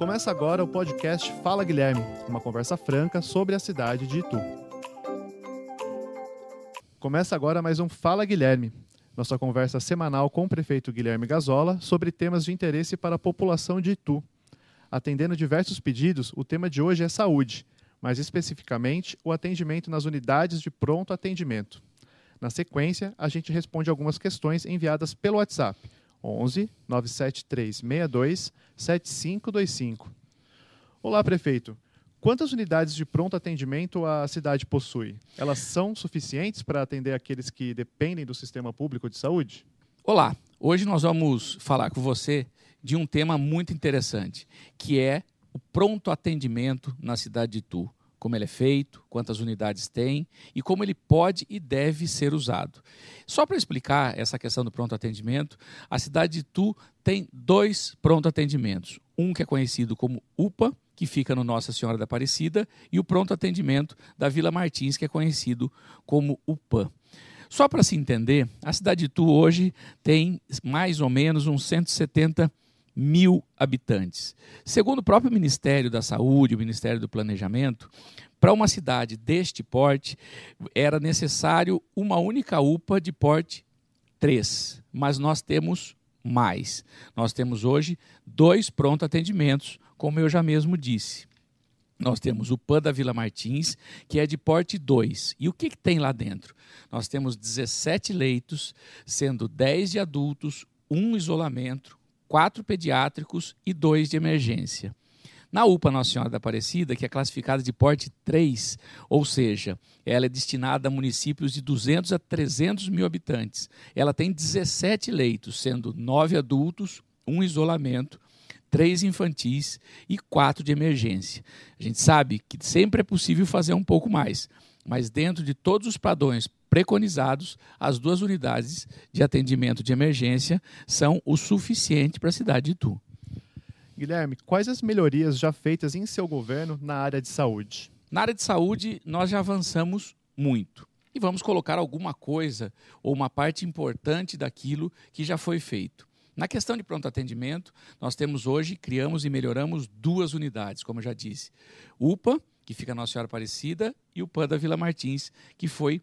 Começa agora o podcast Fala Guilherme, uma conversa franca sobre a cidade de Itu. Começa agora mais um Fala Guilherme, nossa conversa semanal com o prefeito Guilherme Gazola sobre temas de interesse para a população de Itu. Atendendo diversos pedidos, o tema de hoje é saúde, mais especificamente o atendimento nas unidades de pronto atendimento. Na sequência, a gente responde algumas questões enviadas pelo WhatsApp 11 97362 7525. Olá, prefeito. Quantas unidades de pronto atendimento a cidade possui? Elas são suficientes para atender aqueles que dependem do sistema público de saúde? Olá, hoje nós vamos falar com você de um tema muito interessante, que é o pronto atendimento na cidade de Itu como ele é feito, quantas unidades tem e como ele pode e deve ser usado. Só para explicar essa questão do pronto atendimento, a cidade de Tu tem dois pronto atendimentos. Um que é conhecido como UPA, que fica no Nossa Senhora da Aparecida, e o pronto atendimento da Vila Martins, que é conhecido como UPA. Só para se entender, a cidade de Tu hoje tem mais ou menos uns 170 mil habitantes. Segundo o próprio Ministério da Saúde, o Ministério do Planejamento, para uma cidade deste porte, era necessário uma única UPA de porte 3, mas nós temos mais. Nós temos hoje dois pronto atendimentos, como eu já mesmo disse. Nós temos o PAN da Vila Martins, que é de porte 2. E o que, que, tem lá dentro? Nós temos 17 leitos, sendo 10 de adultos, um isolamento, quatro pediátricos e dois de emergência. Na UPA Nossa Senhora da Aparecida, que é classificada de porte 3, ou seja, ela é destinada a municípios de 200 a 300 mil habitantes. Ela tem 17 leitos, sendo 9 adultos, um isolamento, três infantis e quatro de emergência. A gente sabe que sempre é possível fazer um pouco mais, mas dentro de todos os padrões preconizados, as duas unidades de atendimento de emergência são o suficiente para a cidade de Itu. Guilherme, quais as melhorias já feitas em seu governo na área de saúde? Na área de saúde, nós já avançamos muito. E vamos colocar alguma coisa ou uma parte importante daquilo que já foi feito. Na questão de pronto atendimento, nós temos hoje, criamos e melhoramos duas unidades, como eu já disse. UPA, que fica Nossa Senhora Aparecida, e o PAN da Vila Martins, que foi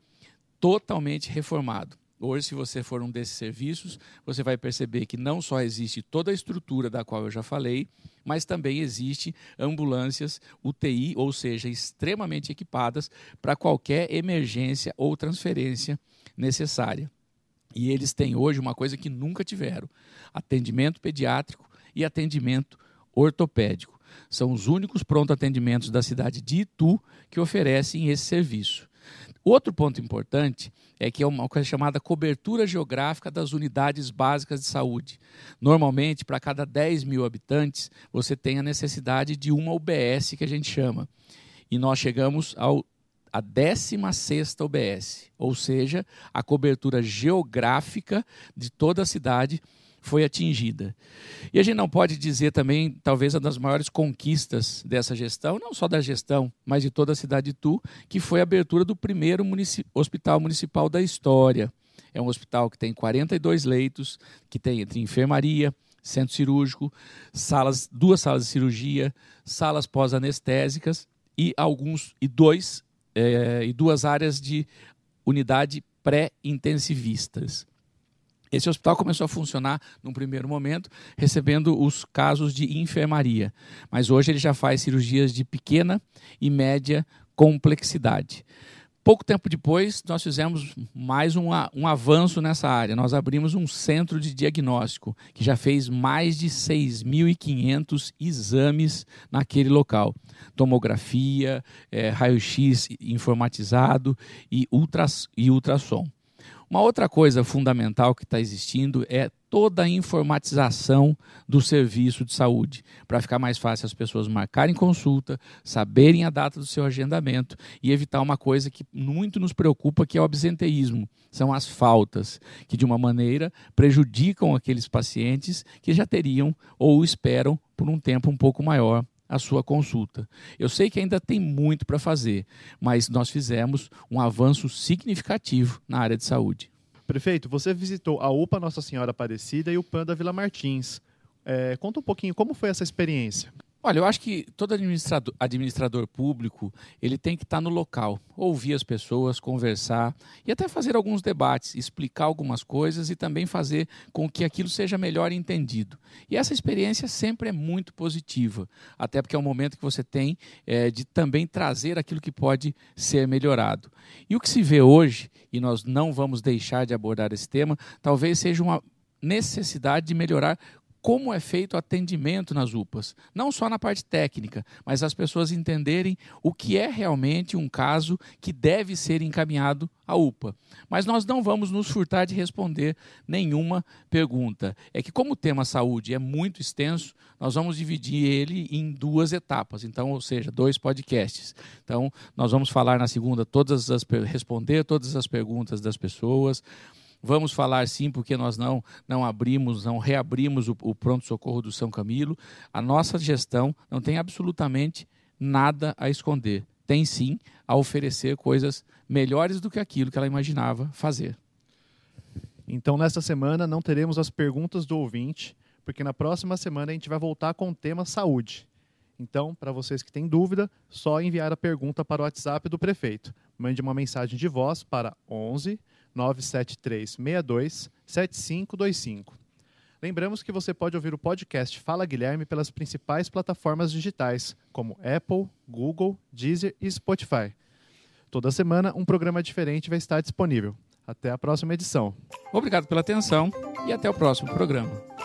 totalmente reformado. Hoje, se você for um desses serviços, você vai perceber que não só existe toda a estrutura da qual eu já falei, mas também existe ambulâncias UTI, ou seja, extremamente equipadas para qualquer emergência ou transferência necessária. E eles têm hoje uma coisa que nunca tiveram: atendimento pediátrico e atendimento ortopédico. São os únicos pronto atendimentos da cidade de Itu que oferecem esse serviço. Outro ponto importante é que é uma coisa chamada cobertura geográfica das unidades básicas de saúde. Normalmente, para cada 10 mil habitantes, você tem a necessidade de uma UBS, que a gente chama. E nós chegamos ao a 16 UBS, ou seja, a cobertura geográfica de toda a cidade foi atingida. E a gente não pode dizer também, talvez, uma das maiores conquistas dessa gestão, não só da gestão, mas de toda a cidade de Tu, que foi a abertura do primeiro munici hospital municipal da história. É um hospital que tem 42 leitos, que tem entre enfermaria, centro cirúrgico, salas, duas salas de cirurgia, salas pós-anestésicas e alguns e dois é, e duas áreas de unidade pré-intensivistas. Esse hospital começou a funcionar num primeiro momento, recebendo os casos de enfermaria, mas hoje ele já faz cirurgias de pequena e média complexidade. Pouco tempo depois, nós fizemos mais um, um avanço nessa área. Nós abrimos um centro de diagnóstico que já fez mais de 6.500 exames naquele local: tomografia, é, raio-x informatizado e, ultras, e ultrassom. Uma outra coisa fundamental que está existindo é toda a informatização do serviço de saúde, para ficar mais fácil as pessoas marcarem consulta, saberem a data do seu agendamento e evitar uma coisa que muito nos preocupa, que é o absenteísmo. São as faltas, que de uma maneira prejudicam aqueles pacientes que já teriam ou esperam por um tempo um pouco maior a sua consulta. Eu sei que ainda tem muito para fazer, mas nós fizemos um avanço significativo na área de saúde. Prefeito, você visitou a UPA Nossa Senhora Aparecida e o PAN da Vila Martins. É, conta um pouquinho como foi essa experiência. Olha, eu acho que todo administrador, administrador público ele tem que estar no local, ouvir as pessoas, conversar e até fazer alguns debates, explicar algumas coisas e também fazer com que aquilo seja melhor entendido. E essa experiência sempre é muito positiva, até porque é um momento que você tem é, de também trazer aquilo que pode ser melhorado. E o que se vê hoje, e nós não vamos deixar de abordar esse tema, talvez seja uma necessidade de melhorar como é feito o atendimento nas UPAs. Não só na parte técnica, mas as pessoas entenderem o que é realmente um caso que deve ser encaminhado à UPA. Mas nós não vamos nos furtar de responder nenhuma pergunta. É que, como o tema saúde é muito extenso, nós vamos dividir ele em duas etapas, então, ou seja, dois podcasts. Então, nós vamos falar na segunda todas as responder todas as perguntas das pessoas. Vamos falar sim, porque nós não, não abrimos, não reabrimos o, o pronto-socorro do São Camilo. A nossa gestão não tem absolutamente nada a esconder. Tem sim a oferecer coisas melhores do que aquilo que ela imaginava fazer. Então, nesta semana, não teremos as perguntas do ouvinte, porque na próxima semana a gente vai voltar com o tema saúde. Então, para vocês que têm dúvida, só enviar a pergunta para o WhatsApp do prefeito. Mande uma mensagem de voz para 11 97362 7525. Lembramos que você pode ouvir o podcast Fala Guilherme pelas principais plataformas digitais, como Apple, Google, Deezer e Spotify. Toda semana, um programa diferente vai estar disponível. Até a próxima edição. Obrigado pela atenção e até o próximo programa.